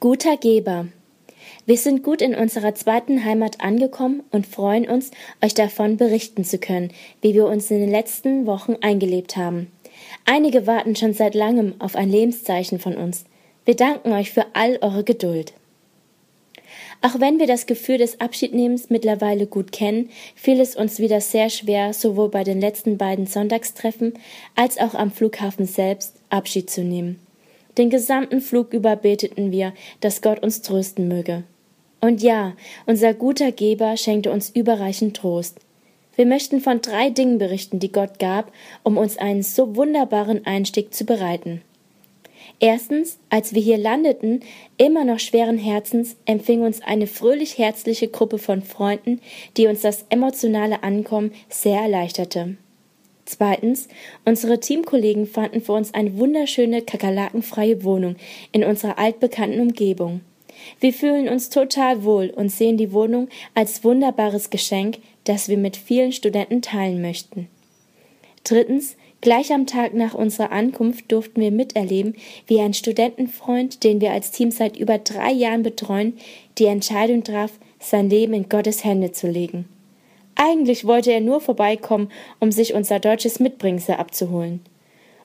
Guter Geber. Wir sind gut in unserer zweiten Heimat angekommen und freuen uns, euch davon berichten zu können, wie wir uns in den letzten Wochen eingelebt haben. Einige warten schon seit langem auf ein Lebenszeichen von uns. Wir danken euch für all eure Geduld. Auch wenn wir das Gefühl des Abschiednehmens mittlerweile gut kennen, fiel es uns wieder sehr schwer, sowohl bei den letzten beiden Sonntagstreffen als auch am Flughafen selbst Abschied zu nehmen. Den gesamten Flug über beteten wir, dass Gott uns trösten möge. Und ja, unser guter Geber schenkte uns überreichen Trost. Wir möchten von drei Dingen berichten, die Gott gab, um uns einen so wunderbaren Einstieg zu bereiten. Erstens, als wir hier landeten, immer noch schweren Herzens, empfing uns eine fröhlich herzliche Gruppe von Freunden, die uns das emotionale Ankommen sehr erleichterte. Zweitens, unsere Teamkollegen fanden für uns eine wunderschöne kakerlakenfreie Wohnung in unserer altbekannten Umgebung. Wir fühlen uns total wohl und sehen die Wohnung als wunderbares Geschenk, das wir mit vielen Studenten teilen möchten. Drittens, gleich am Tag nach unserer Ankunft durften wir miterleben, wie ein Studentenfreund, den wir als Team seit über drei Jahren betreuen, die Entscheidung traf, sein Leben in Gottes Hände zu legen. Eigentlich wollte er nur vorbeikommen, um sich unser deutsches Mitbringsel abzuholen.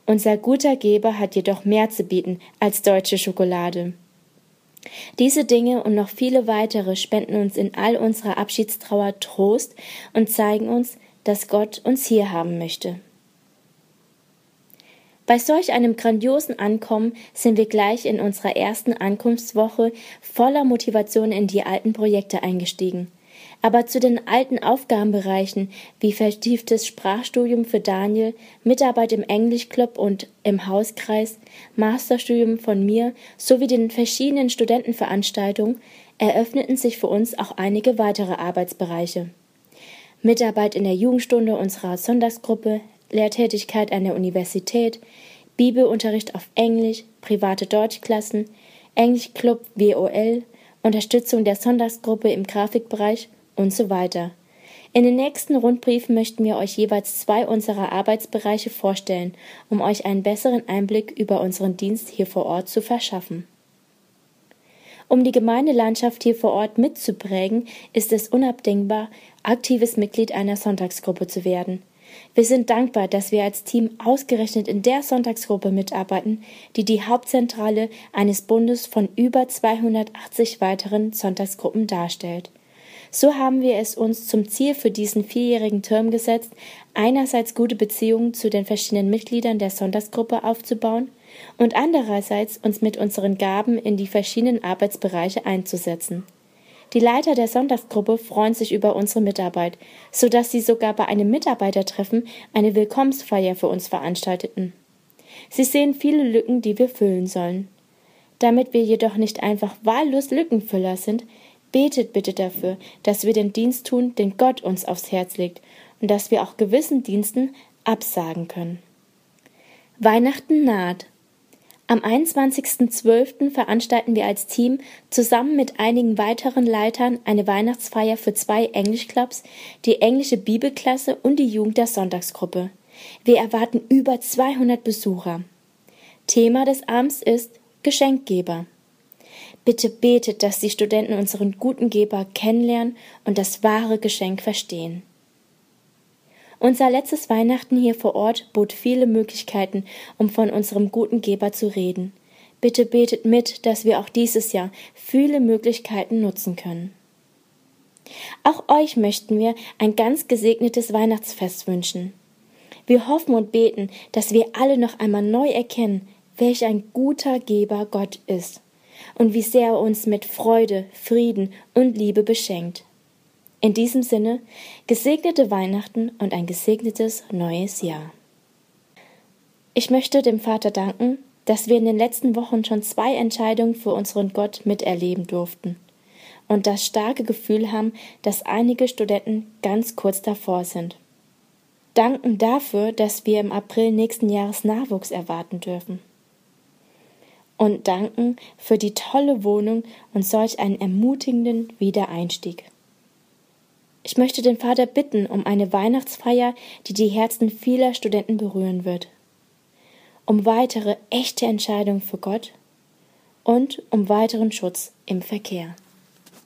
Unser guter Geber hat jedoch mehr zu bieten als deutsche Schokolade. Diese Dinge und noch viele weitere spenden uns in all unserer Abschiedstrauer Trost und zeigen uns, dass Gott uns hier haben möchte. Bei solch einem grandiosen Ankommen sind wir gleich in unserer ersten Ankunftswoche voller Motivation in die alten Projekte eingestiegen. Aber zu den alten Aufgabenbereichen wie vertieftes Sprachstudium für Daniel, Mitarbeit im Englischclub und im Hauskreis, Masterstudium von mir sowie den verschiedenen Studentenveranstaltungen eröffneten sich für uns auch einige weitere Arbeitsbereiche. Mitarbeit in der Jugendstunde unserer Sonntagsgruppe, Lehrtätigkeit an der Universität, Bibelunterricht auf Englisch, private Deutschklassen, Englischclub WOL, Unterstützung der Sonntagsgruppe im Grafikbereich und so weiter. In den nächsten Rundbriefen möchten wir euch jeweils zwei unserer Arbeitsbereiche vorstellen, um euch einen besseren Einblick über unseren Dienst hier vor Ort zu verschaffen. Um die Gemeindelandschaft hier vor Ort mitzuprägen, ist es unabdingbar, aktives Mitglied einer Sonntagsgruppe zu werden. Wir sind dankbar, dass wir als Team ausgerechnet in der Sonntagsgruppe mitarbeiten, die die Hauptzentrale eines Bundes von über 280 weiteren Sonntagsgruppen darstellt. So haben wir es uns zum Ziel für diesen vierjährigen Term gesetzt, einerseits gute Beziehungen zu den verschiedenen Mitgliedern der Sonntagsgruppe aufzubauen und andererseits uns mit unseren Gaben in die verschiedenen Arbeitsbereiche einzusetzen. Die Leiter der Sonntagsgruppe freuen sich über unsere Mitarbeit, so dass sie sogar bei einem Mitarbeitertreffen eine Willkommensfeier für uns veranstalteten. Sie sehen viele Lücken, die wir füllen sollen. Damit wir jedoch nicht einfach wahllos Lückenfüller sind, Betet bitte dafür, dass wir den Dienst tun, den Gott uns aufs Herz legt und dass wir auch gewissen Diensten absagen können. Weihnachten naht. Am 21.12. veranstalten wir als Team zusammen mit einigen weiteren Leitern eine Weihnachtsfeier für zwei Englischclubs, die englische Bibelklasse und die Jugend der Sonntagsgruppe. Wir erwarten über 200 Besucher. Thema des Abends ist Geschenkgeber. Bitte betet, dass die Studenten unseren guten Geber kennenlernen und das wahre Geschenk verstehen. Unser letztes Weihnachten hier vor Ort bot viele Möglichkeiten, um von unserem guten Geber zu reden. Bitte betet mit, dass wir auch dieses Jahr viele Möglichkeiten nutzen können. Auch euch möchten wir ein ganz gesegnetes Weihnachtsfest wünschen. Wir hoffen und beten, dass wir alle noch einmal neu erkennen, welch ein guter Geber Gott ist und wie sehr er uns mit Freude, Frieden und Liebe beschenkt. In diesem Sinne, gesegnete Weihnachten und ein gesegnetes neues Jahr. Ich möchte dem Vater danken, dass wir in den letzten Wochen schon zwei Entscheidungen für unseren Gott miterleben durften und das starke Gefühl haben, dass einige Studenten ganz kurz davor sind. Danken dafür, dass wir im April nächsten Jahres Nachwuchs erwarten dürfen und danken für die tolle Wohnung und solch einen ermutigenden Wiedereinstieg. Ich möchte den Vater bitten um eine Weihnachtsfeier, die die Herzen vieler Studenten berühren wird, um weitere echte Entscheidungen für Gott und um weiteren Schutz im Verkehr.